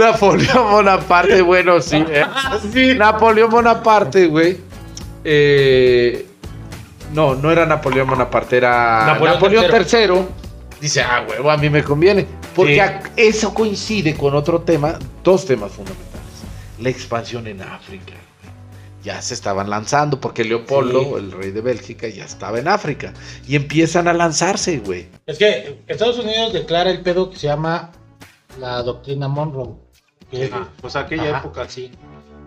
Napoleón Bonaparte, bueno, sí. ¿eh? Napoleón Bonaparte, güey. eh, no, no era Napoleón Bonaparte, era Napoleón Napoleón, III. III. Dice, ah, huevo, a mí me conviene. Porque Sí. eso coincide con otro tema, dos temas fundamentales. La expansión en África. Ya se estaban lanzando, porque Leopoldo, Sí. el rey de Bélgica, ya estaba en África. Y empiezan a lanzarse, güey. Es que Estados Unidos declara el pedo que se llama la doctrina Monroe. Que- pues aquella Ajá. época sí,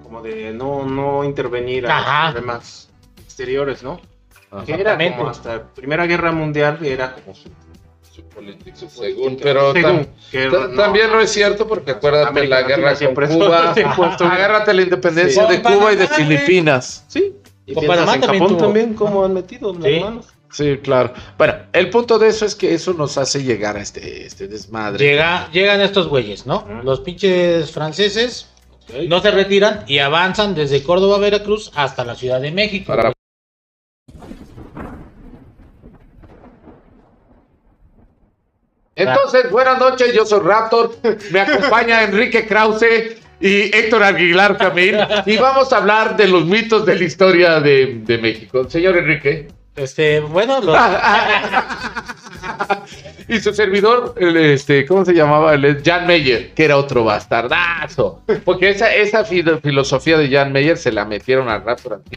como de no, no intervenir Ajá. a los problemas exteriores, ¿no? Que era como hasta Primera Guerra Mundial era como su, su política. su Según, política. pero Según, tam- que no, también no es cierto, porque acuérdate América la guerra siempre con Cuba. Agárrate la independencia Sí. de Cuba y de. Filipinas. Sí. Y Panamá en también Japón tuvo. también cómo han metido las Sí. manos. Sí, claro. Bueno, el punto de eso es que eso nos hace llegar a este, este desmadre. Llega, llegan estos güeyes, ¿no? Los pinches franceses no se retiran y avanzan desde Córdoba, Veracruz hasta la Ciudad de México. Para- Entonces, buenas noches, yo soy Raptor, me acompaña Enrique Krause y Héctor Aguilar Camil y vamos a hablar de los mitos de la historia de, de México. Señor Enrique. Este, bueno, los- y su servidor, el, este, ¿cómo se llamaba? Jan Meyer, que era otro bastardazo. Porque esa, esa filo- filosofía de Jan Meyer se la metieron al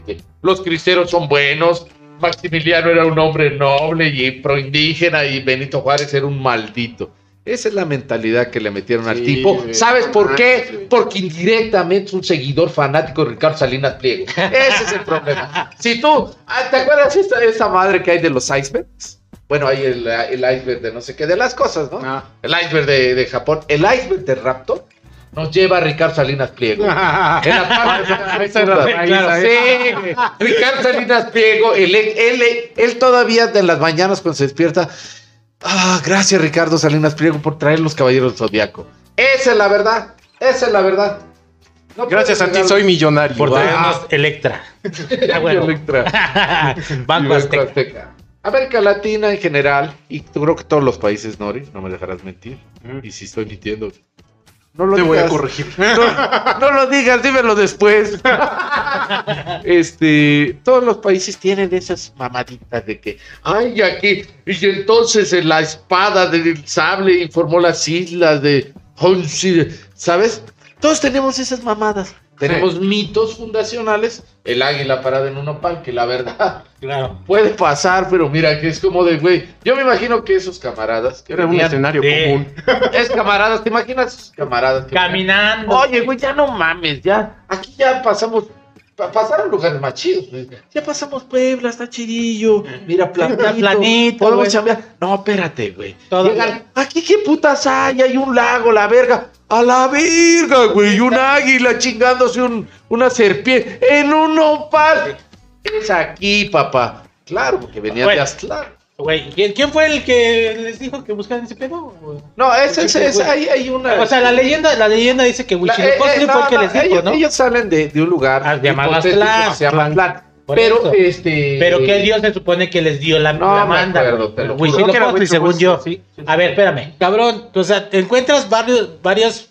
que Los cristeros son buenos, Maximiliano era un hombre noble y proindígena y Benito Juárez era un maldito. Esa es la mentalidad que le metieron al tipo. ¿Sabes por qué? Porque indirectamente es un seguidor fanático de Ricardo Salinas Pliego. Ese es el problema. Si tú, ah, ¿te acuerdas esta, esta madre que hay de los icebergs? Bueno, hay el, el iceberg de no sé qué, de las cosas, ¿no? Ah. El iceberg de, de Japón. El iceberg de Raptor nos lleva a Ricardo Salinas Pliego. En la parte Esa era la raíz, Claro, sí. Ricardo Salinas Pliego, él, él, él todavía de las mañanas cuando se despierta. Ah, gracias Ricardo Salinas Pliego por traer los caballeros del zodiaco. Esa es la verdad. Esa es la verdad. No Gracias a ti soy millonario. por Wow. traernos Electra. Ah, bueno. Electra. Banco Azteca. Azteca. América Latina en general, y creo que todos los países, Nori, no me dejarás mentir. Ujú. Y si estoy mintiendo, no lo Te voy a digas. corregir. No, no lo digas, dímelo después. este, todos los países tienen esas mamaditas de que, ay, aquí, y entonces en la espada del sable informó las islas de ¿sabes? Todos tenemos esas mamadas. Tenemos mitos fundacionales, el águila parada en un opal, que la verdad Claro. puede pasar, pero mira, que es como de, güey, yo me imagino que esos camaradas, que Era un escenario común. es camaradas, ¿te imaginas esos camaradas? que? Caminando. Oye, güey, ya no mames, ya. Aquí ya pasamos. Pa- pasaron lugares más chidos. güey. Ya pasamos Puebla, está chidillo. Mira, planito. planito, Podemos. No, espérate, güey. Todo Llegan, Aquí qué putas hay, hay un lago, la verga. A la verga, güey. Un águila chingándose un, una serpiente en un nopal. Es aquí, papá. Claro, porque Bueno. de Aztlán. Güey, ¿quién, quién fue el que les dijo que buscaran ese pedo? No, ese, ese, ese, hay, hay una. O sea, la leyenda, la leyenda dice que La- Huitzilopochtli eh, eh, fue el que no, les dijo, ellos, ¿no? ellos salen de, de un lugar Ah, llamado Aztlán. que se llama Aztlán. Pero eso. este. Pero qué dios se supone que les dio la, No la manda. acuerdo. Huitzilopochtli, que era según yo. Sí. A ver, espérame. Cabrón, o sea, te encuentras varios, varias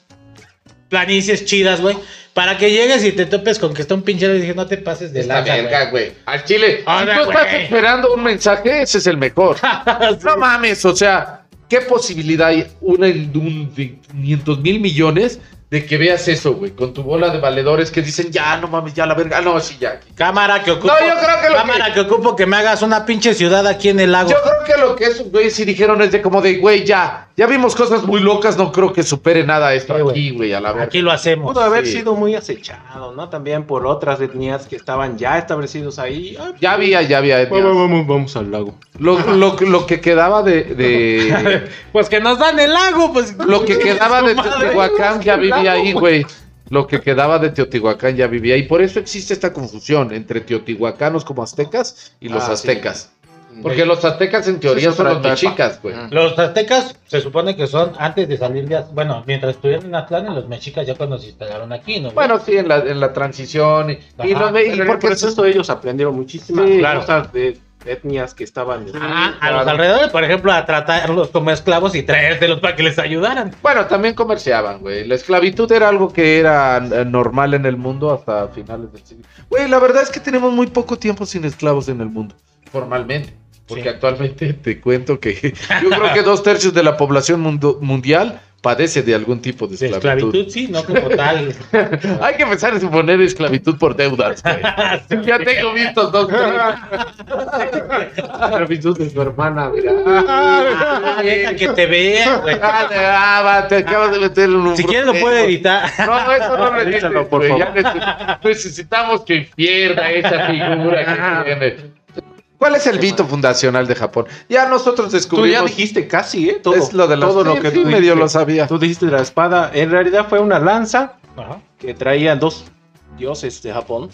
planicies chidas, güey, para que llegues y te topes con que está un pinche y dije, no te pases de lanza, verga, güey. Al chile. Ahora, si tú estás esperando un mensaje, ese es el mejor. No mames, o sea, ¿qué posibilidad hay? Una de 500 mil millones de que veas eso, güey, con tu bola de valedores que dicen, ya, no mames, ya la verga. Ah, no, sí, ya. Cámara que ocupo. No, yo creo que lo cámara que... ocupo que me hagas una pinche ciudad aquí en el lago. Yo creo que lo que esos güeyes sí dijeron es de como de, güey, ya, ya vimos cosas muy locas, no creo que supere nada esto Sí, aquí, güey, a la verga. Aquí lo hacemos. Pudo haber Sí. sido muy acechado, ¿no? También por otras etnias que estaban ya establecidos ahí. Ah, Ya había, ya había. Vamos, vamos, vamos al lago. Lo, lo, lo que quedaba de, de- Pues que nos dan el lago, pues. lo que quedaba de. Teotihuacán ya vivía ahí, güey. Lo que quedaba de Teotihuacán ya vivía ahí. Por eso existe esta confusión entre teotihuacanos como aztecas y los Ah, sí. Porque los aztecas en teoría son los mexicas, güey. Los aztecas se supone que son antes de salir de. Bueno, mientras estuvieron en Aztlán, y los mexicas ya cuando se instalaron aquí, ¿no? Bueno, sí, en la, en la transición. Y, y y porque por eso ellos aprendieron muchísimas Sí, cosas de, etnias que estaban. Ah, a los alrededores, por ejemplo, a tratarlos como esclavos y traérselos para que les ayudaran. Bueno, también comerciaban, güey. La esclavitud era algo que era eh, normal en el mundo hasta finales del siglo. Güey, la verdad es que tenemos muy poco tiempo sin esclavos en el mundo, formalmente. Porque Sí. actualmente te cuento que yo creo que dos tercios de la población mundo- mundial padece de algún tipo de De esclavitud. esclavitud, sí, no como tal. Hay que empezar a suponer esclavitud por deudas. Ya tengo vistos dos, esclavitud de su hermana, mira. Ah, deja que te vean, güey. Ah, ah, va, te acabas de meter en un Si quieres lo puede editar. No, eso no lo Edítalo, edites, por ya favor. neces- necesitamos que pierda esa figura que tiene. ¿Cuál es el mito fundacional de Japón? Ya nosotros Tú ya descubrimos. dijiste casi, ¿eh? Todo, es lo de la todo lo que sí, tú medio dijiste. lo sabía. Tú dijiste de la espada. En realidad fue una lanza Ajá. que traían dos dioses de Japón.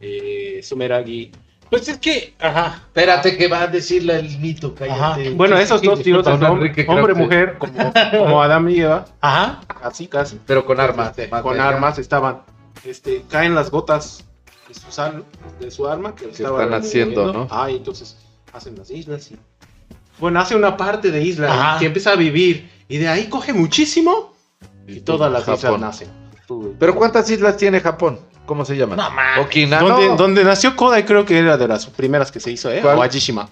Eh, Sumeragi. Pues es que, ajá. Espérate que va a decirle el mito, cállate. Bueno, esos dos Enrique hombre, Krause. mujer, como, como Adán y Eva, Ajá. así casi. Pero con armas. más con armas estaban. Este, caen las gotas de su, sal- de su arma que, estaban están haciendo. ¿no? Ah, y entonces hacen las islas y. Bueno, hace una parte de isla Ajá. que empieza a vivir y de ahí coge muchísimo y todas las islas nacen. Pero ¿cuántas islas tiene Japón? ¿Cómo se llama? No mames. Okinawa. donde, no. donde nació Kodai creo que era de las primeras que se hizo, ¿eh? ¿Cuál? Awajishima.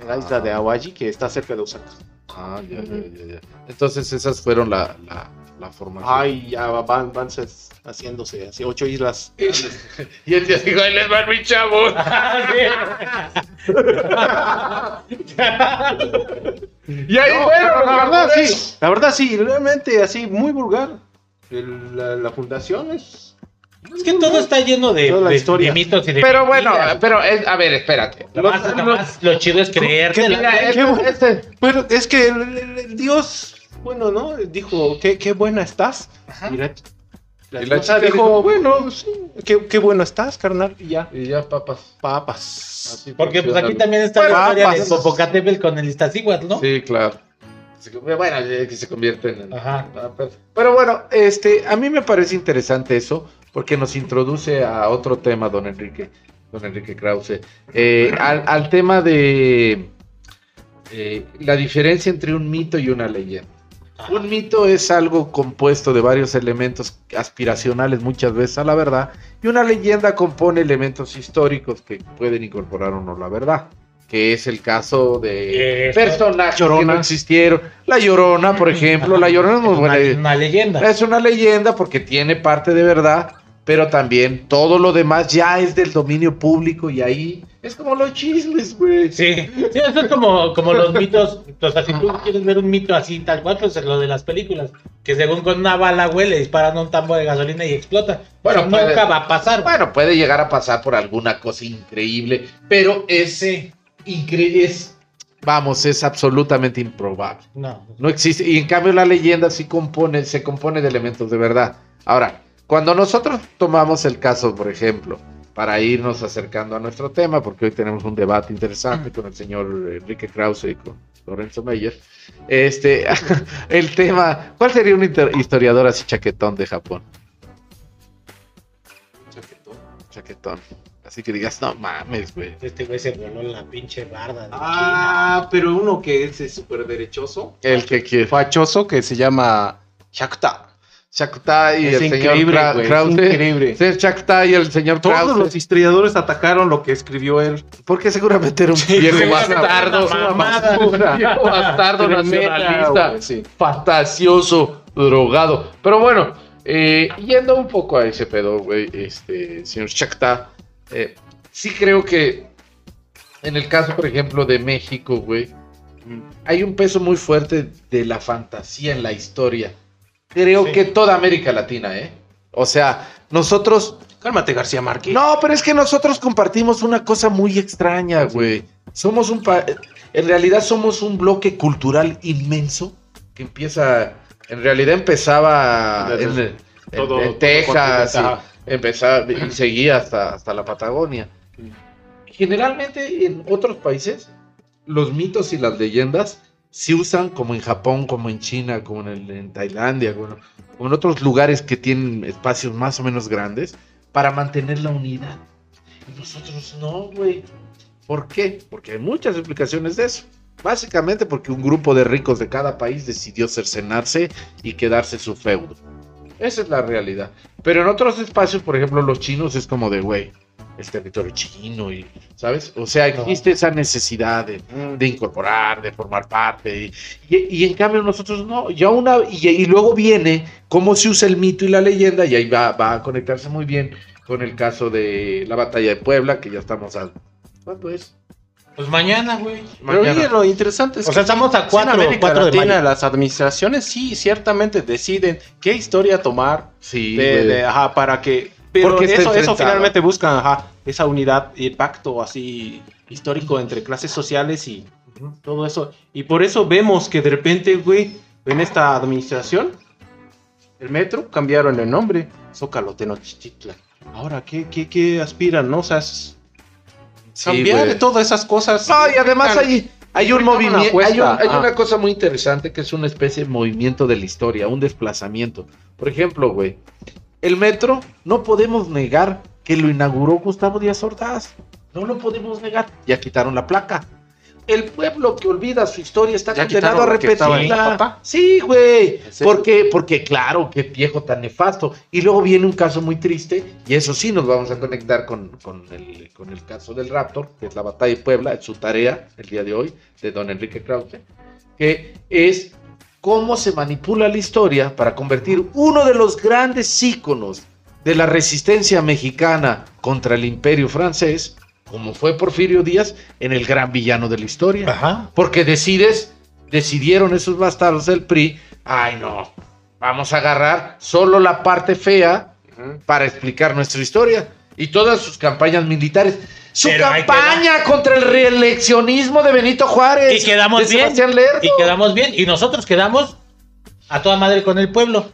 En la isla de Awaji que está cerca de Osaka. Ah, ya, ya, ya, ya. Entonces esas fueron la, la, la formación. Ay, ya van, van se- haciéndose así ocho islas. Y el día dijo, ahí les van mis chavos. y ahí No, fueron, la verdad sí, la verdad sí, realmente así muy vulgar. El- la, la fundación es Es que todo está lleno de, de- historia. de mitos y de Pero bueno, mentiras. pero es- a ver, espérate. Lo, más, lo más- lo chido es creerte. Este- bueno. este- Bueno, es que el, el- el Dios, bueno, ¿no? Dijo, qué, qué buena estás. Y la, la Y la chica dijo, dijo, bueno, sí, qué, qué bueno estás, carnal. Y ya, Y ya, papas. papas. Así Porque pues aquí también está Bueno, la historia de. Popocatépetl con el Iztaccíhuatl, ¿no? Sí, claro. Bueno, que se convierten en... Ajá. Ah, pero- Pero bueno, este, a mí me parece interesante eso, porque nos introduce a otro tema, don Enrique, don Enrique Krause, eh, al, al tema de eh, la diferencia entre un mito y una leyenda. Un mito es algo compuesto de varios elementos aspiracionales muchas veces a la verdad, y una leyenda compone elementos históricos que pueden incorporar o no la verdad, que es el caso de Eso. personajes que Llorona. no existieron. La Llorona, por ejemplo, la Llorona es muy una leyenda. Es una leyenda porque tiene parte de verdad, pero también todo lo demás ya es del dominio público y ahí es como los chismes, güey. Sí, sí, eso es como, como los mitos. O sea, si tú quieres ver un mito así, tal cual, pues es lo de las películas. Que según con una bala, güey, le disparan un tambo de gasolina y explota. Bueno, puede- nunca va a pasar. Bueno, puede llegar a pasar por alguna cosa increíble, pero ese incre es, vamos, es absolutamente improbable. No. No existe. Y en cambio la leyenda sí compone, se compone de elementos de verdad. Ahora, cuando nosotros tomamos el caso, por ejemplo, para irnos acercando a nuestro tema, porque hoy tenemos un debate interesante con el señor Enrique Krause y con Lorenzo Meyer, este, el tema, ¿cuál sería un historiador así chaquetón de Japón? Chaquetón. Así que digas, no mames, güey. Este güey se voló la pinche barda. de Ah, pero uno que es eh, súper derechoso, El que quiere. fachoso, que se llama Shakuta. Shakuta y Es el señor Kra- es Krause. increíble. Shakuta y el señor Todos Krause. los historiadores atacaron lo que escribió él. Porque seguramente era un Sí, viejo bastardo. bastardo Tremenda, nacionalista. sí. Fantasioso, drogado. Pero bueno, eh, yendo un poco a ese pedo, güey, este, señor Shakhtar, eh, sí creo que en el caso, por ejemplo, de México, güey, hay un peso muy fuerte de la fantasía en la historia. Creo Sí. que toda América Latina, ¿eh? O sea, nosotros Cálmate, García Márquez. no, pero es que nosotros compartimos una cosa muy extraña, güey. Somos un pa- en realidad somos un bloque cultural inmenso que empieza, en realidad empezaba en, Desde en- todo- en todo Texas y empezaba y seguía hasta, hasta la Patagonia. Generalmente en otros países los mitos y las leyendas se usan como en Japón, como en China, como en, Tailandia, bueno, como en otros lugares que tienen espacios más o menos grandes para mantener la unidad. Y nosotros no, güey. ¿Por qué? Porque hay muchas explicaciones de eso. Básicamente porque un grupo de ricos de cada país decidió cercenarse y quedarse su feudo. Esa es la realidad. Pero en otros espacios, por ejemplo, los chinos es como de, güey, el territorio chino y, ¿sabes? O sea, existe esa necesidad de, de incorporar, de formar parte. Y, y- y en cambio nosotros no. Ya una, y, y luego viene cómo se usa el mito y la leyenda y ahí va, va a conectarse muy bien con el caso de la batalla de Puebla, que ya estamos al... ¿Cuándo es? Pues mañana, güey. Pero Mañana. oye, lo interesante es O sea, estamos a en cuatro- América cuatro de Latina, las administraciones sí ciertamente deciden qué historia tomar Sí, de, de- ajá, para que pero Porque eso, eso finalmente buscan ajá, esa unidad y pacto así histórico entre clases sociales y todo eso. Y por eso vemos que de repente güey en esta administración el metro cambiaron el nombre Zócalo Tenochtitlan ahora qué, qué, qué aspiran no o sea es Sí, cambiar güey. todas esas cosas. No, y además hay, hay un movimiento, hay, apuesta, un- hay ah. una cosa muy interesante que es una especie de movimiento de la historia, un desplazamiento. Por ejemplo, güey, el metro no podemos negar que lo inauguró Gustavo Díaz Ordaz. No lo podemos negar. Ya quitaron la placa. El pueblo que olvida su historia está Ya condenado a repetirla. Sí, güey. Porque, porque, claro, qué viejo tan nefasto. Y luego viene un caso muy triste, y eso sí nos vamos a conectar con, con el, con el caso del Raptor, que es la batalla de Puebla, es su tarea el día de hoy, de don Enrique Krause, que es cómo se manipula la historia para convertir uno de los grandes íconos de la resistencia mexicana contra el imperio francés, como fue Porfirio Díaz, en el gran villano de la historia. Ajá. Porque decides, decidieron esos bastardos del PRI, ay no, vamos a agarrar solo la parte fea para explicar nuestra historia y todas sus campañas militares. Su Pero campaña contra el reeleccionismo de Benito Juárez. Y quedamos de bien. Lerdo. Y quedamos bien. Y nosotros quedamos a toda madre con el pueblo.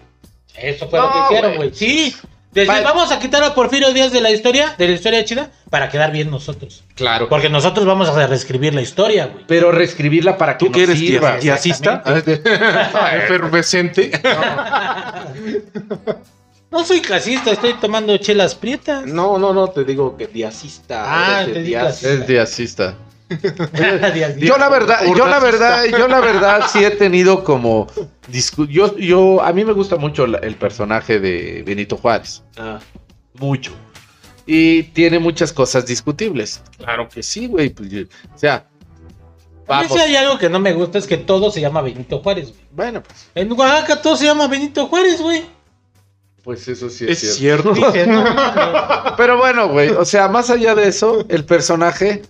Eso fue lo que hicieron, güey. Sí. Decir, vamos a quitar a Porfirio Díaz de la historia, de la historia chida, para quedar bien nosotros. Claro. Porque nosotros vamos a reescribir la historia, güey. Pero reescribirla para que tú que nos eres sirva. dia- diasista efervescente No soy clasista, estoy tomando chelas prietas. no no no te digo que diasista Ah, de te di dias- clasista. Es diasista. Yo la verdad, yo la verdad, yo la verdad sí he tenido como yo, yo a mí me gusta mucho la- el personaje de Benito Juárez, Ah, mucho. Y tiene muchas cosas discutibles. Claro que sí, güey, pues, o sea, A mí vamos. sí hay algo que no me gusta, es que todo se llama Benito Juárez, güey. Bueno, pues, En Oaxaca todo se llama Benito Juárez, güey. Pues eso sí es, es cierto. cierto Dije, no, mames. Pero bueno, güey, o sea, más allá de eso, el personaje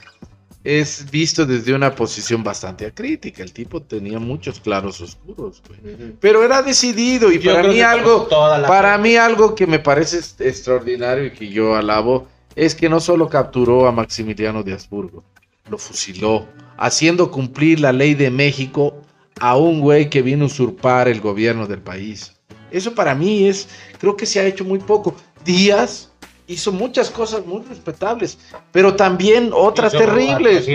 es visto desde una posición bastante crítica. El tipo tenía muchos claros oscuros, güey. Pero era decidido y Yo para mí algo, para mí algo que me parece extraordinario y que yo alabo es que no solo capturó a Maximiliano de Habsburgo, lo fusiló, haciendo cumplir la ley de México a un güey que vino a usurpar el gobierno del país. Eso para mí es, creo que se ha hecho muy poco. Díaz hizo muchas cosas muy respetables, pero también otras terribles.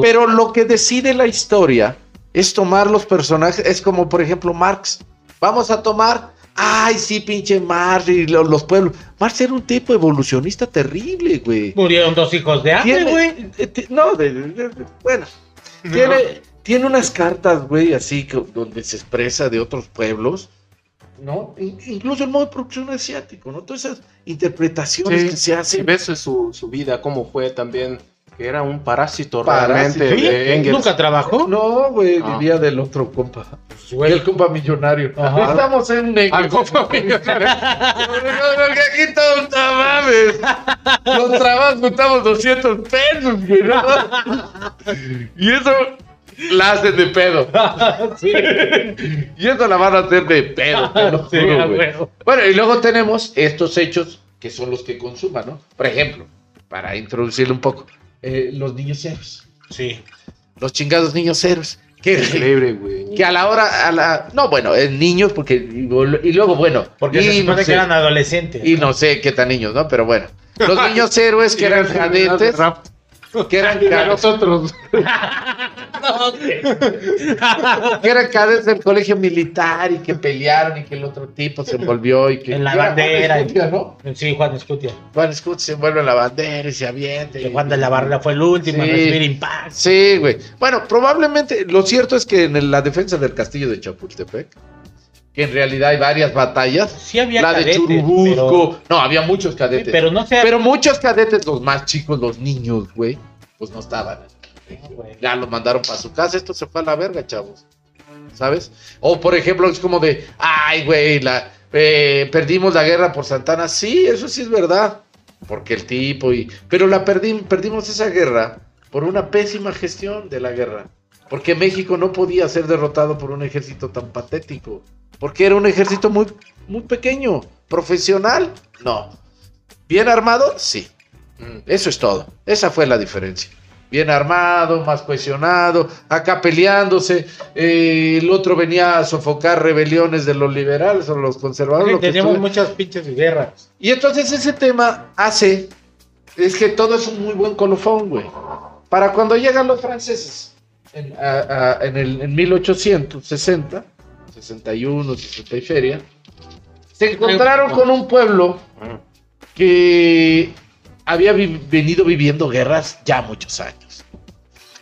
Pero lo que decide la historia es tomar los personajes, es como por ejemplo Marx. Vamos a tomar, ay sí, pinche Marx y lo- los pueblos. Marx era un tipo evolucionista terrible, güey. Murieron dos hijos de hambre, güey. eh, no, de- de- de- bueno, tiene, tiene unas cartas, güey, así que, donde se expresa de otros pueblos, ¿no? In- incluso el modo de producción asiático, ¿no? Todas esas interpretaciones Sí, que se si hacen. ves su, su vida cómo fue también que era un parásito, Parásito. realmente Sí, de Engels Nunca trabajó. No, güey, Ah. vivía del otro compa. Güey. El compa millonario. Ajá. Estamos en negro. Al compa millonario. Porque aquí todo está mames. Los trabajos juntamos 200 pesos, güey. ¿no? Y eso la hacen de pedo. Sí. Y eso la van a hacer de pedo. Sí, juro. Bueno, y luego tenemos estos hechos que son los que consuman, ¿no? Por ejemplo, para introducirle un poco, eh, los niños héroes. Sí. Los chingados niños héroes. Que, Increíble, güey. que a la hora, a la, no, bueno, en niños, porque, y, luego, bueno, Porque se supone no que sé, eran adolescentes. y no sé qué tan niños, ¿no? Pero bueno, los niños héroes que eran cadetes, que eran A nosotros. Que eran cadets del colegio militar y que pelearon y que el otro tipo se envolvió y que En la y era bandera. Juan Escutia, ¿no? Sí, Juan Escutia. Juan Escutia se envuelve en la bandera y se avienta. y- Que Juan de la Barrera fue el último Sí. en recibir impacto. Sí, güey. Bueno, probablemente, lo cierto es que en la defensa del castillo de Chapultepec, que en realidad hay varias batallas, Sí había la de Churubusco, no, había muchos cadetes, sí, pero no sé. pero muchos cadetes, los más chicos, los niños, güey, pues no estaban. güey. Ya los mandaron para su casa, esto se fue a la verga, chavos. ¿Sabes? O por ejemplo, es como de, ay, güey, la, eh, perdimos la guerra por Santana. Sí, eso sí es verdad. Porque el tipo y. Pero la perdim- perdimos esa guerra por una pésima gestión de la guerra. Porque México no podía ser derrotado por un ejército tan patético. Porque era un ejército muy, muy pequeño. Profesional, no. Bien armado, sí. Eso es todo. Esa fue la diferencia. Bien armado, más cohesionado, acá peleándose. eh, el otro venía a sofocar rebeliones de los liberales o los conservadores. lo que Teníamos estuviera. muchas pinches guerras. Y entonces ese tema hace, es que todo es un muy buen colofón, güey. Para cuando llegan los franceses en, a- a- en el, en 1860, 61, 60 y feria, se encontraron con un pueblo que había venido viviendo guerras ya muchos años.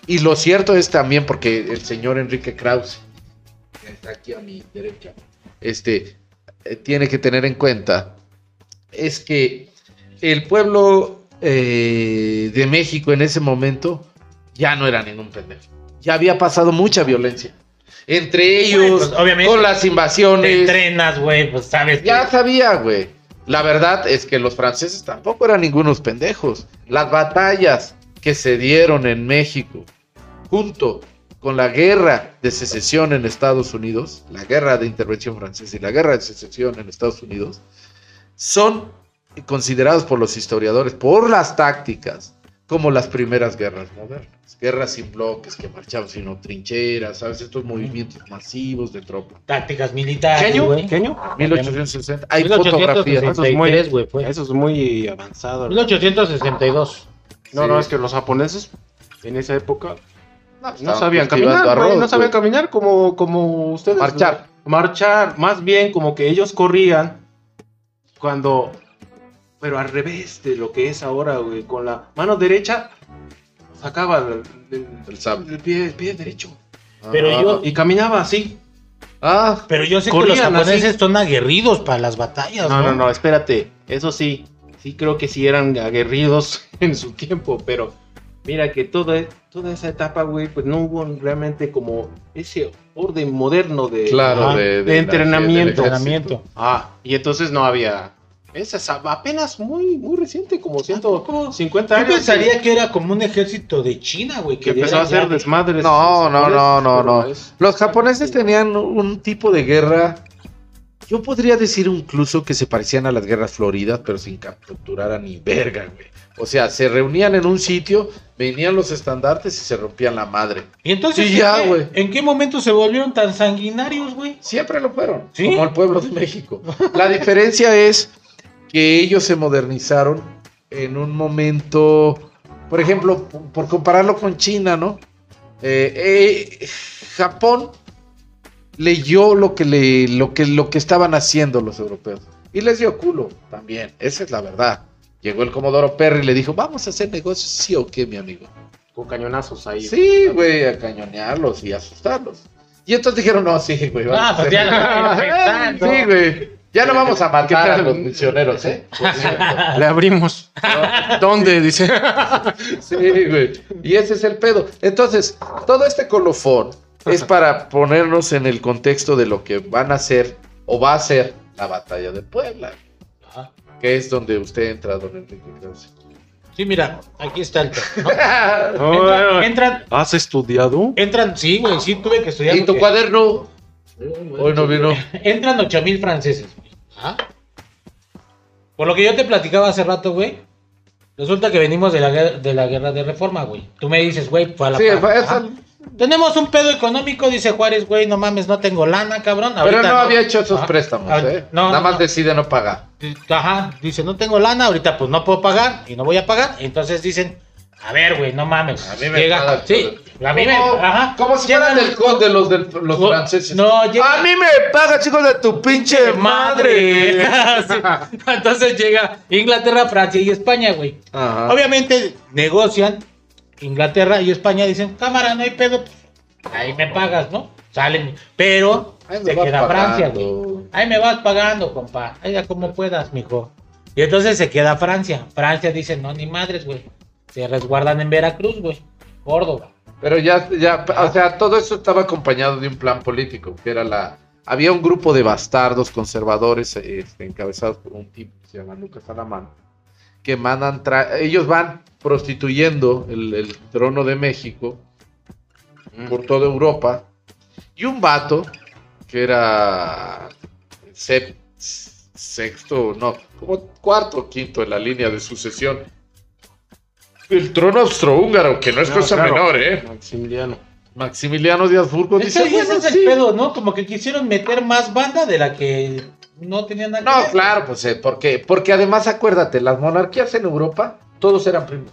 Y lo cierto es también porque el señor Enrique Krause, que está aquí a mi derecha, este, eh, tiene que tener en cuenta es que el pueblo eh, de México en ese momento ya no era ningún pendejo. Ya había pasado mucha violencia. Entre ellos, pues, obviamente, con las Te invasiones. entrenas, güey, pues sabes. Ya que- sabía, güey. La verdad es que los franceses tampoco eran ningunos pendejos. Las batallas que se dieron en México, junto con la guerra de secesión en Estados Unidos, la guerra de intervención francesa y la guerra de secesión en Estados Unidos, son considerados por los historiadores, por las tácticas, como las primeras guerras modernas. Guerras sin bloques, que marchaban sino trincheras, ¿sabes? Estos movimientos masivos de tropas. Tácticas militares, ¿Qué año? ¿Qué año? 1860. Hay 1863, fotografías. Eso es muy- güey, fue. Eso es muy avanzado. 1862. No, Sí. no, es que los japoneses en esa época No, sabían cultivando caminar, güey, arroz, no sabían caminar como, como ustedes. Marchar. Marchar, más bien como que ellos corrían cuando, pero al revés de lo que es ahora, güey, con la mano derecha sacaba el, el- El pie, el pie derecho Pero Ah, yo- y caminaba así. Ah, Pero yo sé que los japoneses así. son aguerridos para las batallas, No, no, no, espérate, eso sí, sí creo que sí eran aguerridos en su tiempo, pero mira que toda, toda esa etapa, güey, pues no hubo realmente como ese orden moderno de... claro, de. Entrenamiento. Ah, y entonces no había... Esa es apenas muy, muy reciente, como 150 Yo años. pensaría que era como un ejército de China, güey. que Que empezó a hacer ya desmadres. No, no, no, no, no. Es- Los japoneses tenían un tipo de guerra. Yo podría decir incluso que se parecían a las guerras floridas, pero sin capturar a ni verga, güey. O sea, se reunían en un sitio, venían los estandartes y se rompían la madre. Y entonces, Sí, ya, ¿en qué- güey. ¿en qué momento se volvieron tan sanguinarios, güey? Siempre lo fueron, ¿Sí? como el pueblo de México. La diferencia es que ellos se modernizaron en un momento, por ejemplo, por compararlo con China, ¿no? Eh, eh, Japón leyó lo que, le, lo, que, lo que estaban haciendo los europeos y les dio culo también, esa es la verdad. Llegó el Comodoro Perry y le dijo, vamos a hacer negocios, sí o qué, mi amigo. Con cañonazos ahí. Sí, güey, a cañonearlos y asustarlos. Y entonces dijeron, no, sí, güey. vamos Ah, a pues hacer- ya pensando. Sí, güey. Ya no vamos a matar ¿Qué a los misioneros, ¿eh? Le abrimos. ¿Dónde? Dice. Sí, güey. Y ese es el pedo. Entonces, todo este colofón es para ponernos en el contexto de lo que van a hacer o va a ser la batalla de Puebla, Ajá. que es donde usted entra, don Enrique. Sí, mira, aquí está el... ¿no? Entran, entran, ¿Has estudiado? entran, sí, güey, sí tuve que estudiar. ¿Y tu porque- cuaderno? Hoy no vino. Entran 8000 franceses, Por lo que yo te platicaba hace rato, güey. Resulta que venimos de la, guerra, de la guerra de reforma, güey. Tú me dices, güey, fue a la Sí, par. Tenemos un pedo económico, dice Juárez, güey, no mames, no tengo lana, cabrón. Pero no había hecho esos préstamos, Ah, ¿eh? No, Nada no, más no. decide no pagar. Ajá, dice, no tengo lana, ahorita pues no puedo pagar y no voy a pagar. Entonces dicen, A ver, güey, no mames. A mí me llega, pagan sí, a mí me, ajá. Como si fueran del conde los, del, los No, franceses. no, llega- A mí me paga, chicos, de tu pinche madre. Sí. Entonces llega Inglaterra, Francia y España, güey. Ajá. Obviamente negocian Inglaterra y España dicen, cámara, no hay pedo, pues, ahí me pagas, ¿no? Salen, pero se queda Francia, güey. Ahí me vas pagando, compa. Ahí ya como puedas, mijo. Y entonces se queda Francia. Francia dice, no, ni madres, güey. Se resguardan en Veracruz, güey. Córdoba. Pero ya, ya, o sea, todo eso estaba acompañado de un plan político, que era la... Había un grupo de bastardos conservadores este, encabezados por un tipo que se llama Lucas Alamán, que mandan, tra- ellos van prostituyendo el, trono de México por toda Europa, y un vato, que era sexto, no, como cuarto o quinto en la línea de sucesión, el trono austrohúngaro, que no es No, cosa claro. menor, ¿eh? Maximiliano. Maximiliano de Habsburgo Es dice, que ese bueno, es el sí. pedo, ¿no? Como que quisieron meter más banda de la que no tenían nada que No, claro, pues eh, porque, porque además acuérdate, las monarquías en Europa, todos eran primos.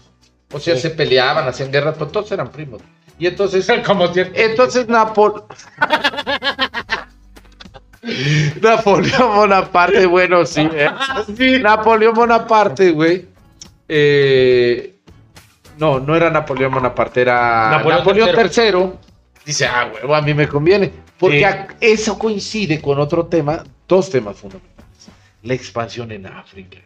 O sea, Sí. se peleaban, hacían guerras, pero todos eran primos. Y entonces, Como cierto. entonces Napol... Napoleón Bonaparte, bueno, sí, eh. Napoleón Bonaparte, güey. eh, no, no era Napoleón Bonaparte, era Napoleón Napoleón, III. III. Dice, ah, güey, a mí me conviene. Porque Sí. eso coincide con otro tema, dos temas fundamentales. La expansión en África.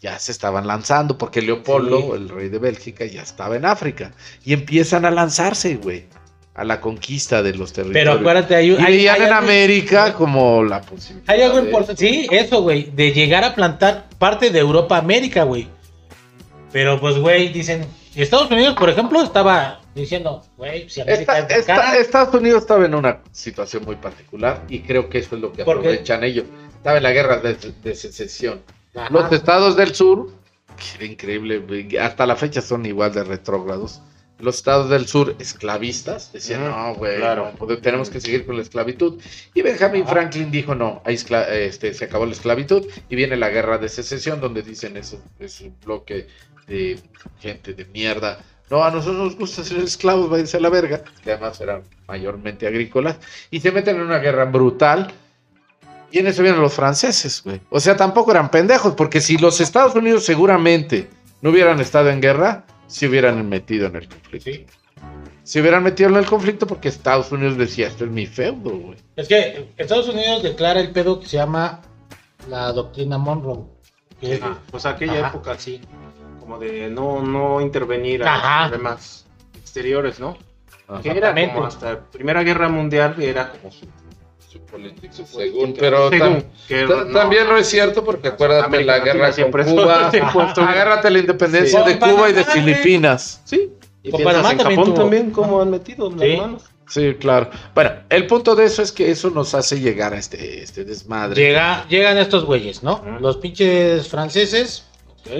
Ya se estaban lanzando, porque Leopoldo, Sí. el rey de Bélgica, ya estaba en África. Y empiezan a lanzarse, güey, a la conquista de los territorios. Pero acuérdate, hay, Y hay- hay en algo- América como la posibilidad. Hay algo importante. Sí, eso, güey. De llegar a plantar parte de Europa a América, güey. Pero pues, güey, dicen. Y Estados Unidos, por ejemplo, estaba diciendo, güey, si América Esta- es de esta- cara, Estados Unidos estaba en una situación muy particular y creo que eso es lo que aprovechan ellos. Estaba en la guerra de, de secesión. Ajá. Los estados del sur, que era increíble, hasta la fecha son igual de retrógrados. Los estados del sur esclavistas decían, no, güey, claro. no, pues, tenemos que seguir con la esclavitud. Y Benjamin. Franklin dijo, no, hay este, se acabó la esclavitud y viene la guerra de secesión donde dicen eso, es un bloque de gente de mierda. No, a nosotros nos gusta ser esclavos, váyanse a la verga, que además eran mayormente agrícolas, y se meten en una guerra brutal. Y en eso vienen los franceses, güey. O sea, tampoco eran pendejos, porque si los Estados Unidos seguramente no hubieran estado en guerra, se hubieran metido en el conflicto. Sí. Se hubieran metido en el conflicto porque Estados Unidos decía, esto es mi feudo, güey. Es que Estados Unidos declara el pedo que se llama la doctrina Monroe. que- Ah, pues aquella Ajá. época sí, como de no, no intervenir Ajá. a problemas exteriores, ¿no? Que era como hasta Primera Guerra Mundial era como su, Su política, su según, política. pero Según, tam- que ta- no, también no es cierto porque acuérdate América la guerra con Cuba, agárrate la independencia Sí. de Cuba y de. Filipinas. Sí, y Panamá en Japón también, cómo han metido las Sí. manos. Sí, claro. Bueno, el punto de eso es que eso nos hace llegar a este, este desmadre. Llega, llegan estos güeyes, ¿no? Los pinches franceses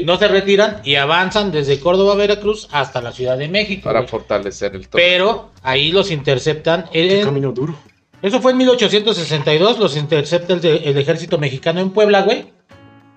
no se retiran y avanzan desde Córdoba, Veracruz hasta la Ciudad de México. para güey. fortalecer el todo. Pero ahí los interceptan. Qué en- camino duro. Eso fue en 1862, los intercepta el, ejército mexicano en Puebla, güey.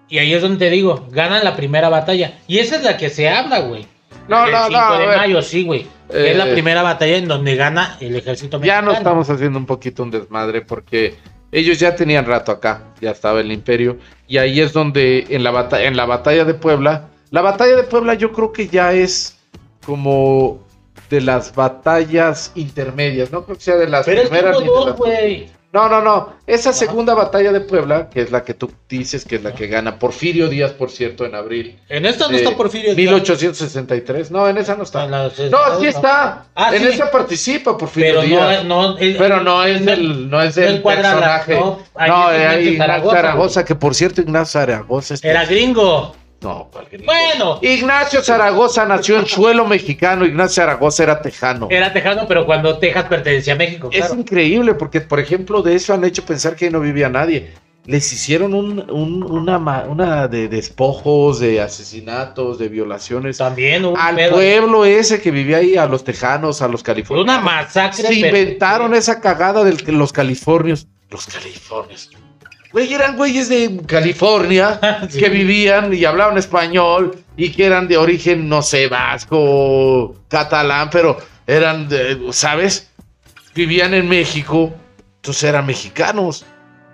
Y ahí es donde te digo, ganan la primera batalla. Y esa es la que se habla, güey. No, el no, 5 no. de mayo, sí, güey. Eh, es la primera batalla en donde gana el ejército ya mexicano. no estamos haciendo un poquito un desmadre porque ellos ya tenían rato acá, ya estaba el imperio. Y ahí es donde en la, bata- en la batalla de Puebla, la batalla de Puebla yo creo que ya es como de las batallas intermedias, no creo que sea de las Pero es que primeras. de las-. No, no, no. Esa Ajá. segunda batalla de Puebla, que es la que tú dices que es la que gana Porfirio Díaz, por cierto, en abril. En esta no de está Porfirio. Díaz. 1863. No, en esa no está. En la- No, sí está. Ah, en sí. esa participa Porfirio Pero no, Díaz. no, el- Pero no es no- del, no es no la- personaje. no, ahí no, es eh, Ignacio Zaragoza, Zaragoza, que por cierto, Ignacio Zaragoza es- Era gringo. No. Bueno, Ignacio Zaragoza nació en suelo mexicano. Ignacio Zaragoza era tejano. era tejano, pero cuando Texas pertenecía a México, Es claro. increíble porque, por ejemplo, de eso han hecho pensar que ahí no vivía nadie. Les hicieron un- un- una, de despojos, de asesinatos, de violaciones También un al pedo. pueblo ese que vivía ahí, a los tejanos, a los Fue californianos. una masacre. Se pero- inventaron esa cagada de los californios. Los californios. Güey, eran güeyes de California Sí. que vivían y hablaban español y que eran de origen, no sé, vasco, catalán, pero eran, de- ¿sabes? Vivían en México, entonces eran mexicanos.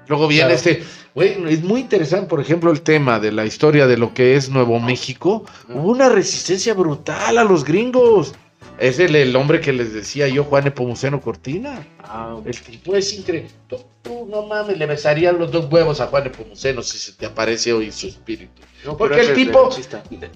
Luego viene Claro. este, güey, es muy interesante, por ejemplo, el tema de la historia de lo que es Nuevo México. Hubo una resistencia brutal a los gringos. Es el, el hombre que les decía yo, Juan Epomuceno Cortina. Ah, El tipo es increíble. Tú, tú, no mames, le besarías los dos huevos a Juan Nepomuceno si se te aparece hoy su espíritu. no, porque el tipo-.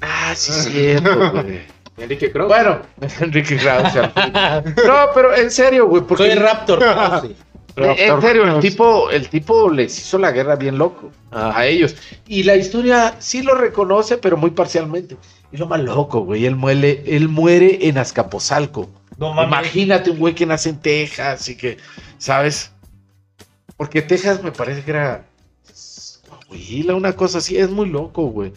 Ah, sí, es cierto, güey. Enrique Krause. Bueno, Enrique Krause. al fin. No, pero en serio, güey, porque Soy Raptor. Krause. en serio, el tipo, el tipo les hizo la guerra bien loco Ah. a ellos. Y la historia sí lo reconoce, pero muy parcialmente. Y lo más loco, güey, él muere, él muere en Azcapotzalco. No. Imagínate un güey que nace en Texas y que, ¿sabes? Porque Texas me parece que era Coahuila, una cosa así, es muy loco, güey.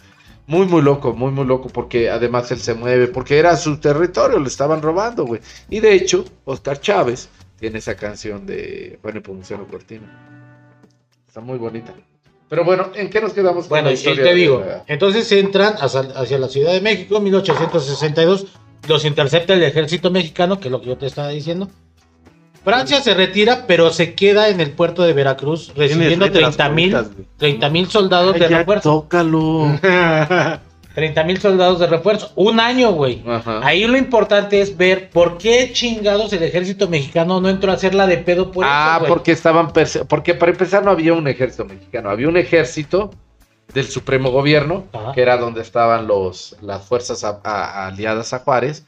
Muy, muy loco, muy, muy loco, porque además él se mueve, porque era su territorio, le estaban robando, güey. Y de hecho, Oscar Chávez tiene esa canción de Juan Epomuceno Cortina. Está muy bonita. Pero bueno, ¿en qué nos quedamos con Bueno, la y historia? te digo, la- entonces entran hacia, hacia la Ciudad de México, 1862, los intercepta el ejército mexicano, que es lo que yo te estaba diciendo. Francia se retira, pero se queda en el puerto de Veracruz recibiendo rey de las 30 mil bolitas, güey. 30 mil soldados Ay, de refuerzo. tócalo. 30 mil soldados de refuerzo. Un año, güey. Ahí lo importante es ver por qué chingados el ejército mexicano no entró a hacerla de pedo por ah, eso, porque estaban porque para empezar no había un ejército mexicano, había un ejército del Supremo Gobierno, Ajá. que era donde estaban los las fuerzas a- a- aliadas a Juárez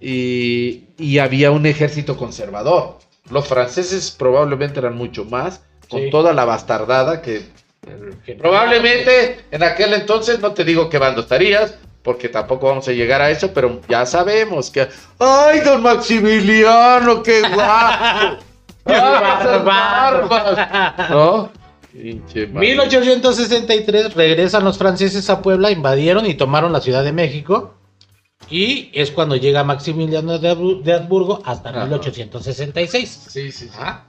y, y había un ejército conservador. Los franceses probablemente eran mucho más con Sí. toda la bastardada Que- probablemente en aquel entonces no te digo qué bando estarías porque tampoco vamos a llegar a eso, pero ya sabemos que ¡ay, don Maximiliano, qué guapo! ¡Qué ¡Ah, barbas! ¿No? Pinche madre. 1863 regresan los franceses a Puebla, invadieron y tomaron la Ciudad de México. Y es cuando llega Maximiliano de, Habsburgo hasta Ajá. 1866. Sí, sí, sí. Ajá.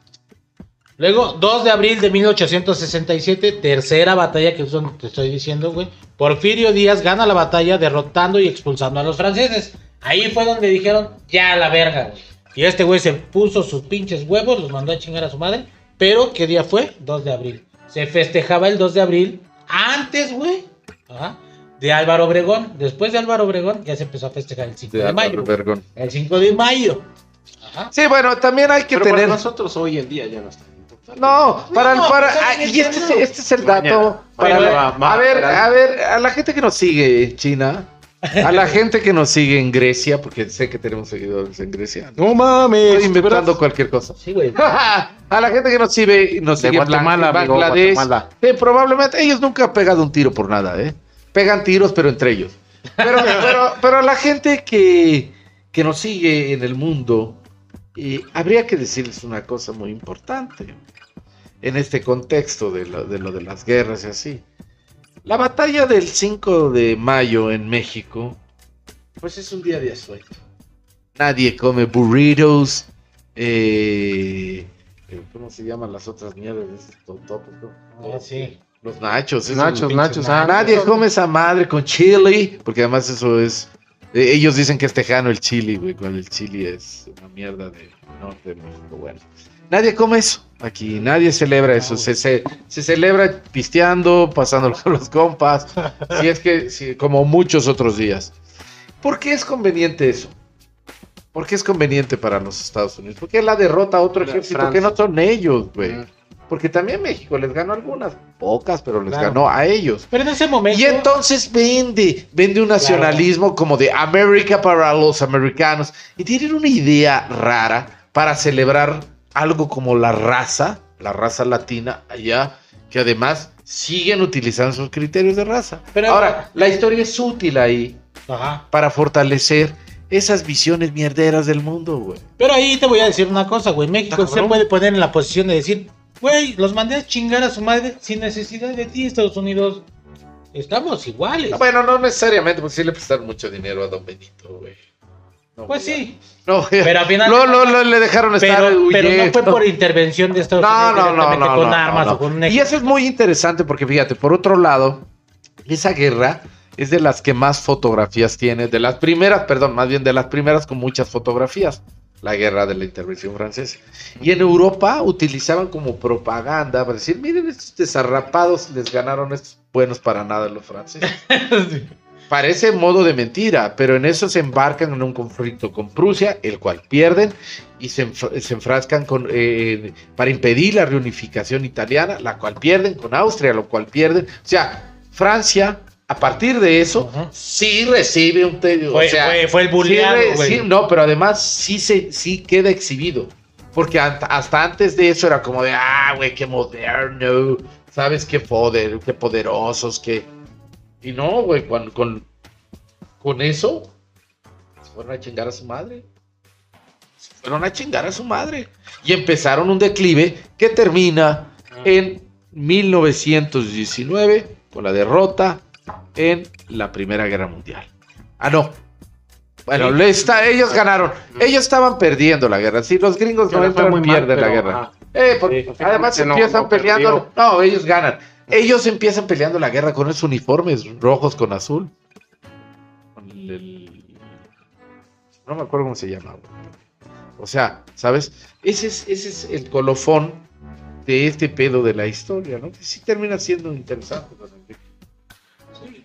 Luego, 2 de abril de 1867, tercera batalla, que es donde te estoy diciendo, güey. Porfirio Díaz gana la batalla derrotando y expulsando a los franceses. Ahí fue donde dijeron, ya a la verga, güey. Y este güey se puso sus pinches huevos, los mandó a chingar a su madre. Pero, ¿qué día fue? 2 de abril. Se festejaba el 2 de abril antes, güey. Ajá. De Álvaro Obregón. Después de Álvaro Obregón, ya se empezó a festejar el 5 de, De mayo. El 5 de mayo. Ajá. Sí, bueno, también hay que Pero tener. para nosotros hoy en día ya no está. No, para, No, para, y este, es- este es el dato. Mañana. para la- va- va- a ver, a ver, a la gente que nos sigue en China, a la gente que nos sigue en Grecia, porque sé que tenemos seguidores en Grecia. No mames. Estoy inventando cualquier cosa. Sí, güey. a la gente que nos sigue, nos sigue en Bangladesh, Guatemala. eh, probablemente ellos nunca han pegado un tiro por nada, ¿eh? Pegan tiros, pero entre ellos. Pero, pero, pero la gente que, que nos sigue en el mundo, eh, habría que decirles una cosa muy importante en este contexto de lo, de lo de las guerras y así. La batalla del 5 de mayo en México, pues es un día de asueto. Nadie come burritos, eh, ¿cómo se llaman las otras mierdas? Ah, sí. Los nachos. Nachos, pinches nachos, ah, Nadie come esa madre con chili, porque además eso es... eh, ellos dicen que es tejano el chili, güey, cuando el chili es una mierda de norte de México, bueno. Nadie come eso aquí, nadie celebra eso. Se, se, se celebra pisteando, pasándolo con los compas, si es que, si- como muchos otros días. ¿Por qué es conveniente eso? ¿Por qué es conveniente para los Estados Unidos? Porque la derrota a otro La ejército Francia. que no son ellos, güey. Porque también México les ganó algunas, pocas, pero les Claro. ganó a ellos. Pero en ese momento. Y entonces vende, vende un nacionalismo como de América para los americanos. Y tienen una idea rara para celebrar algo como la raza, la raza latina allá, que además siguen utilizando sus criterios de raza. Pero- Ahora, la historia es útil ahí Ajá. para fortalecer esas visiones mierderas del mundo, güey. Pero ahí te voy a decir una cosa, güey. México se puede poner en la posición de decir, güey, los mandé a chingar a su madre sin necesidad de ti, Estados Unidos. Estamos iguales. Bueno, no necesariamente, porque sí le prestaron mucho dinero a Don Benito, güey. No, Pues ya. sí. No, Pero al final- no, no, no, le dejaron estar Pero, pero no fue por intervención de Estados Unidos no, no, con no, armas no, o con un Y eso es muy interesante porque fíjate, por otro lado, esa guerra es de las que más fotografías tiene, de las primeras, perdón, más bien de las primeras con muchas fotografías, la guerra de la intervención francesa. Y en Europa utilizaban como propaganda para decir, miren, estos desarrapados les ganaron estos buenos para nada los franceses. Parece modo de mentira, pero en eso se embarcan en un conflicto con Prusia, el cual pierden, y se, enf- se enfrascan con, eh, para impedir la reunificación italiana, la cual pierden, con Austria, lo cual pierden. O sea, Francia, a partir de eso, sí recibe un... Fue, o sea, fue, fue el sí bulleado, re- güey. sí, no, pero además sí, se, sí queda exhibido. Porque hasta antes de eso era como de, ah, güey, qué moderno, ¿sabes? Qué poder, qué poderosos, qué... Y no, güey, con, con, con eso se fueron a chingar a su madre. Se fueron a chingar a su madre. Y empezaron un declive que termina en 1919 con la derrota en la Primera Guerra Mundial. Ah, no. Bueno, Sí. está- ellos ganaron. Ellos estaban perdiendo la guerra. Si los gringos no entran, muy mal, pierden la pero, guerra. ajá. Eh, porque Sí, además empiezan no peleando. No, ellos ganan. Ellos empiezan peleando la guerra con esos uniformes rojos con azul. No me acuerdo cómo se llama. O sea, ¿sabes? Ese es, ese es el colofón de este pedo de la historia, ¿no? Que sí termina siendo interesante. don Enrique.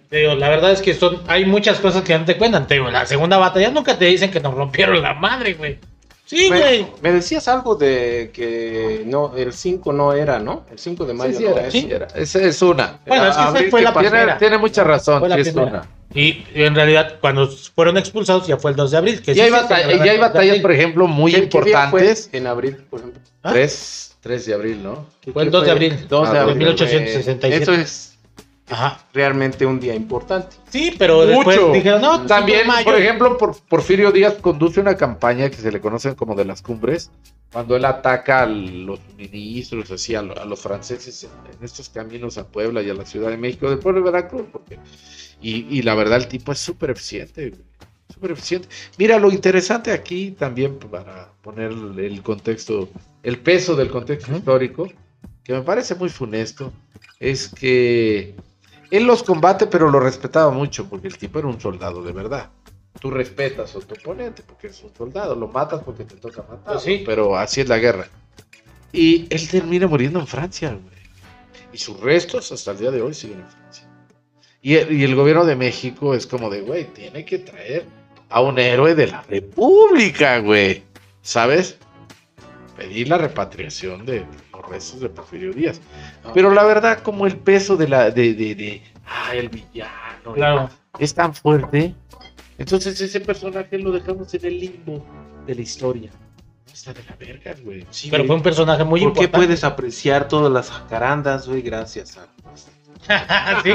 Te digo, la verdad es que son, hay muchas cosas que no te cuentan. Te digo, en la segunda batalla nunca te dicen que nos rompieron la madre, güey. Sí, güey. Me, me decías algo de que no, el 5 no era, ¿no? El 5 de mayo Sí, sí no era, era. sí era. Esa es una. Bueno, es que esa Abril, fue ¿qué la? Tiene, primera. tiene mucha razón. Fue la es primera. una. Y en realidad, cuando fueron expulsados, ya fue el 2 de abril. Que Y sí hay, batalla- y hay el 2 de batallas, por ejemplo, muy ¿Qué- qué día fue importantes. en abril, por ejemplo. ¿Ah? 3, 3 de abril, ¿no? Fue el 2 de abril. 2 de Ah, abril. 1867. Eso es Ajá. realmente un día importante. Sí, pero después Mucho. dijeron, no, pues, También, mayo. por ejemplo, por, Porfirio Díaz conduce una campaña que se le conocen como de las cumbres, cuando él ataca a los ministros, así, a, lo- a los franceses en, en estos caminos a Puebla y a la Ciudad de México, del pueblo de Veracruz, porque, y, y la verdad el tipo es súper eficiente, súper eficiente. Mira, lo interesante aquí también, para poner el contexto, el peso del contexto histórico, que me parece muy funesto, es que él los combate, pero lo respetaba mucho, porque el tipo era un soldado de verdad. Tú respetas a tu oponente porque es un soldado, lo matas porque te toca matar, Pues sí. pero así es la guerra. Y él termina muriendo en Francia, güey. Y sus restos hasta el día de hoy siguen en Francia. Y el, y el gobierno de México es como de, güey, tiene que traer a un héroe de la República, güey. ¿Sabes? Pedir la repatriación de los restos de Porfirio Díaz. Pero la verdad, como el peso de la, de, de, de, ah, el villano, Claro. es tan fuerte, entonces ese personaje lo dejamos en el limbo de la historia. Está de la verga, güey. Sí, Pero fue un personaje muy ¿Por qué importante. puedes apreciar todas las jacarandas, güey? Gracias a ¿Sí?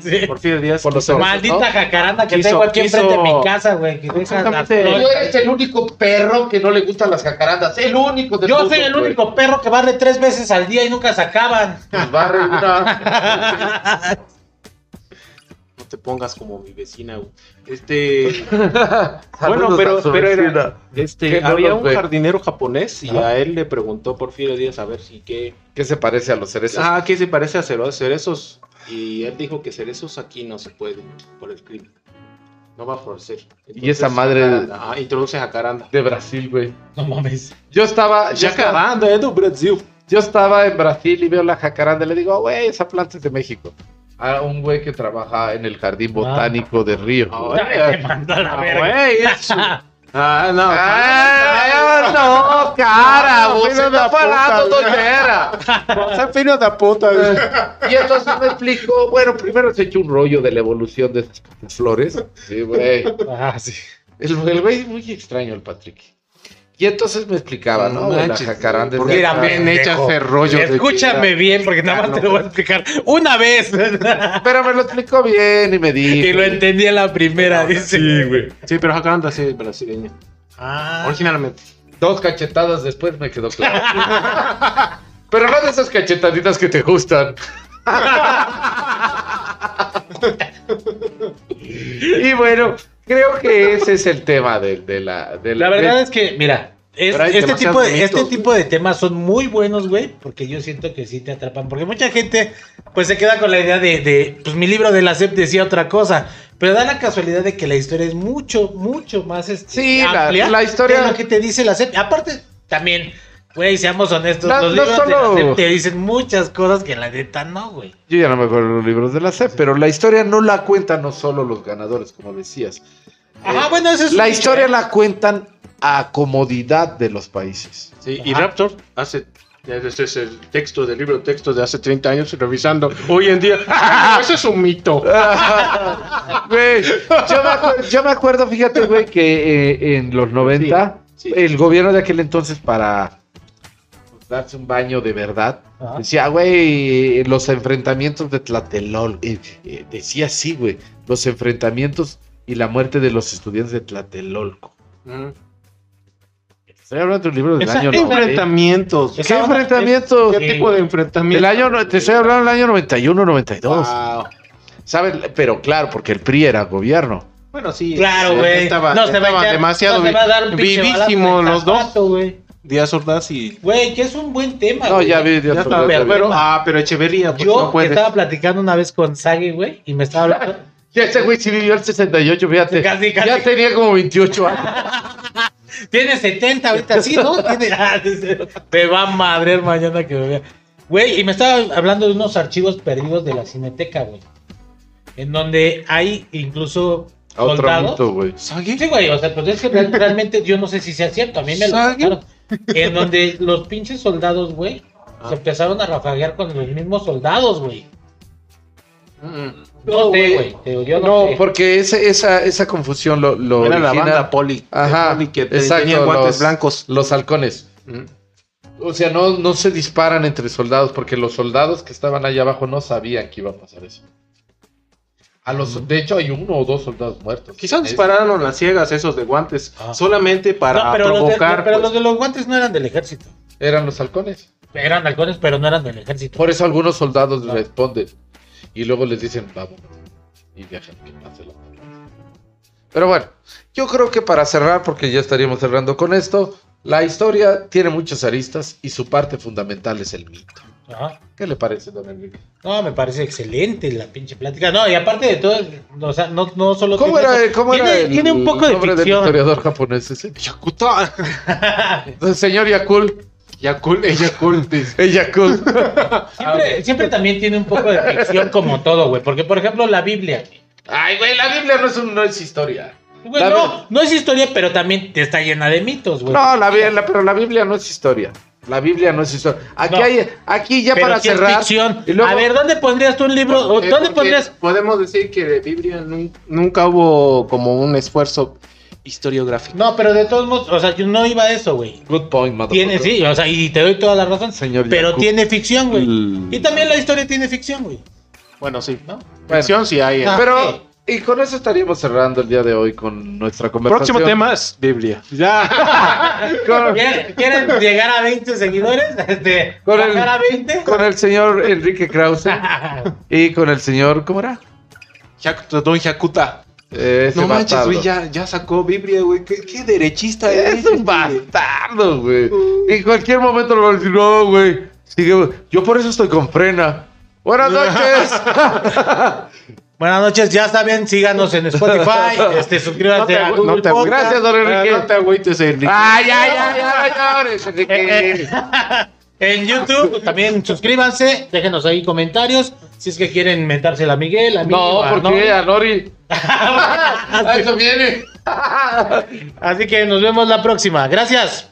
Sí. Porfirio Díaz. Por los quiso- Maldita ¿no? jacaranda que Quiso- tengo aquí quiso- enfrente de mi casa, güey. que Exactamente. Tú eres el único perro que no le gustan las jacarandas. El único del Yo mundo, soy el güey. único perro que barre tres veces al día y nunca se acaban. Pues barre una. No te pongas como mi vecina, güey. Este. Bueno, pero, pero era- este, no había un ve. jardinero japonés y Ajá. a él le preguntó Porfirio Díaz a ver si qué. ¿Qué se parece a los cerezos? Ah, ¿qué se parece a cero- cerezos? Y él dijo que cerezos aquí no se puede por el crimen. No va a florecer. Y esa madre- jacaranda. Ajá, introduce jacaranda. De Brasil, güey. No mames. Yo estaba, Jacaranda é do Brasil. yo estaba en Brasil y veo la jacaranda le digo, "Ah, güey, esa planta es de México. A un güey que trabaja en el jardín botánico de Río. Ah, mando a la Ah, verga. güey, eso. Ah, no. ¡Ah, no, cara! No, Vos filho está da puta, falando tonteira. Você é filho da puta. Y entonces me explicó, bueno, primero se echó un rollo de la evolución de esas flores. Sí, güey. Ah, sí. El, el güey es muy extraño, el Patrick. Y entonces me explicaba, ¿no? De la manches, jacaranda. ¿por qué Mira, también pendejo. echas ese rollo de Escúchame bien, porque nada más te no. lo voy a explicar una vez. Pero me lo explicó bien y me dijo. y lo entendí en la primera, dice. Sí, güey. Sí, pero jacaranda sí es brasileña. Ah. Originalmente. Dos cachetadas después me quedó claro. Pero no de esas cachetaditas que te gustan. y bueno, creo que ese es el tema de, de la... de La verdad de- es que, mira, es- este, tipo de, este tipo de temas son muy buenos, güey, porque yo siento que sí te atrapan. Porque mucha gente, pues se queda con la idea de, de, pues mi libro de la SEP decía otra cosa. Pero da la casualidad de que la historia es mucho, mucho más este, Sí, la- amplia la historia- de lo que te dice la SEP. Aparte, también, güey, seamos honestos, No- los no libros solo- de la SEP te dicen muchas cosas que la neta no, güey. Yo ya no me acuerdo de los libros de la SEP, pero la historia no la cuentan no solo los ganadores, como decías. Ajá, Eh, bueno, eso es La historia la cuentan a comodidad de los países. Sí, y. Raptor hace. Este es el texto del libro de textos de hace 30 años revisando. Hoy en día. "Ah, Eso es un mito. Güey, yo, me acuerdo, yo me acuerdo, fíjate, güey, que eh, en los 90, Sí, sí. el gobierno de aquel entonces, para darse un baño de verdad, Ajá. decía, güey, los enfrentamientos de Tlatelol, eh, eh, decía así, güey, los enfrentamientos y la muerte de los estudiantes de Tlatelolco. Mm. Estoy hablando de un libro del Esa- año esa- 90. Enfrentamientos. ¿Qué enfrentamientos? ¿Qué tipo de enfrentamientos? El año, te estoy hablando del año 91, 92. Wow. ¿Sabes? Pero claro, porque el PRI era gobierno. Bueno, sí. Claro, güey. Estaba, No se va demasiado no se va a dar vivísimo los dos. Díaz Ordaz y. Güey, que es un buen tema, No, güey. ya vi, ya Ya ya pero, pero- ah, pero Echeverría, pues Yo no estaba platicando una vez con Sagi, güey, y me estaba hablando. Ya ese güey sí vivió el 68, fíjate. Casi, casi. Ya tenía como 28 años. Tiene 70 ahorita, sí, ¿no? Tiene... ah, Me va a madrear mañana que me vea. Güey, y me estaba hablando de unos archivos perdidos de la Cineteca, güey. En donde hay incluso Otro soldados. mito, güey. Sí, güey, o sea, pues es que real- realmente yo no sé si sea cierto, a mí me lo contaron. En donde los pinches soldados, güey, Ah. se empezaron a rafaguear con los mismos soldados, güey. Mm. No, No, sé, güey. no, No, sé. porque ese, esa, esa confusión lo, lo Era la banda Poli. Ajá, Poli que te- exacto, tenía guantes los- blancos. los halcones. Mm. O sea, no, no se disparan entre soldados porque los soldados que estaban allá abajo no sabían que iba a pasar eso. A los, de hecho, hay uno o dos soldados muertos. Quizás Es- dispararon las ciegas esos de guantes. Ah. Solamente para No, pero, los de, provocar. pero pues. los de los guantes no eran del ejército. Eran los halcones. Eran halcones, pero no eran del ejército. Por eso algunos soldados responden y luego les dicen vamos y dejan que pase la Pero bueno, yo creo que para cerrar, porque ya estaríamos cerrando con esto, la historia tiene muchas aristas y su parte fundamental es el mito. Ajá. ¿Qué le parece, don Enrique? No, me parece excelente la pinche plática. No, y aparte de todo, o sea, no, no solo. ¿Cómo tiene era, cómo tiene, era el, tiene un poco de nombre del ficción. historiador japonés ese? Yakuta. Señor Yakul. Yakul, Yakul. Yakul. siempre, siempre también tiene un poco de ficción como todo, güey. Porque, por ejemplo, la Biblia. Ay, güey, la Biblia no es, un- no es historia. Güey, La no, no es historia, pero también está llena de mitos, güey. No, la, Biblia- pero la Biblia no es historia. La Biblia no es historia. Aquí, No. hay, aquí ya para cerrar. ficción. y luego- A ver, ¿dónde pondrías tú un libro? ¿O Eh, ¿Dónde pondrías? Podemos decir que de Biblia nun- nunca hubo como un esfuerzo historiográfico. No, pero de todos modos, o sea, yo no iba a eso, güey. Good point, Tiene, motherfucker. sí, o sea, y te doy toda la razón. Señor pero tiene ficción, güey. Mm. Y también la historia tiene ficción, güey. Bueno, sí. ¿No? Ficción sí hay. eh. Ah, Pero. Y con eso estaríamos cerrando el día de hoy con nuestra conversación. Próximo tema es Biblia. Ya. Con, ¿Quieren, quieren llegar a 20 seguidores? Este, Con el- ¿Bajar a 20? con el señor Enrique Krause y con el señor, ¿cómo era? Don Yakuta. Ese No manches, güey, ya, ya sacó Biblia, güey. ¿Qué, qué derechista es. Es un bastardo, güey. En cualquier momento lo va a decir, no, güey. Sigue, güey. Yo por eso estoy con frena. Buenas noches. Buenas noches, ya saben, síganos en Spotify, este, suscríbanse No a Google no te Podcast. Gracias, don Enrique. Ah, no te agüites, Enrique. Ay, ay, ay, ay, señores, Enrique. En YouTube también suscríbanse, déjenos ahí comentarios si es que quieren mentársela a Miguel, a mí, No, a porque Nori. a Nori. A eso viene. Así que nos vemos la próxima. Gracias.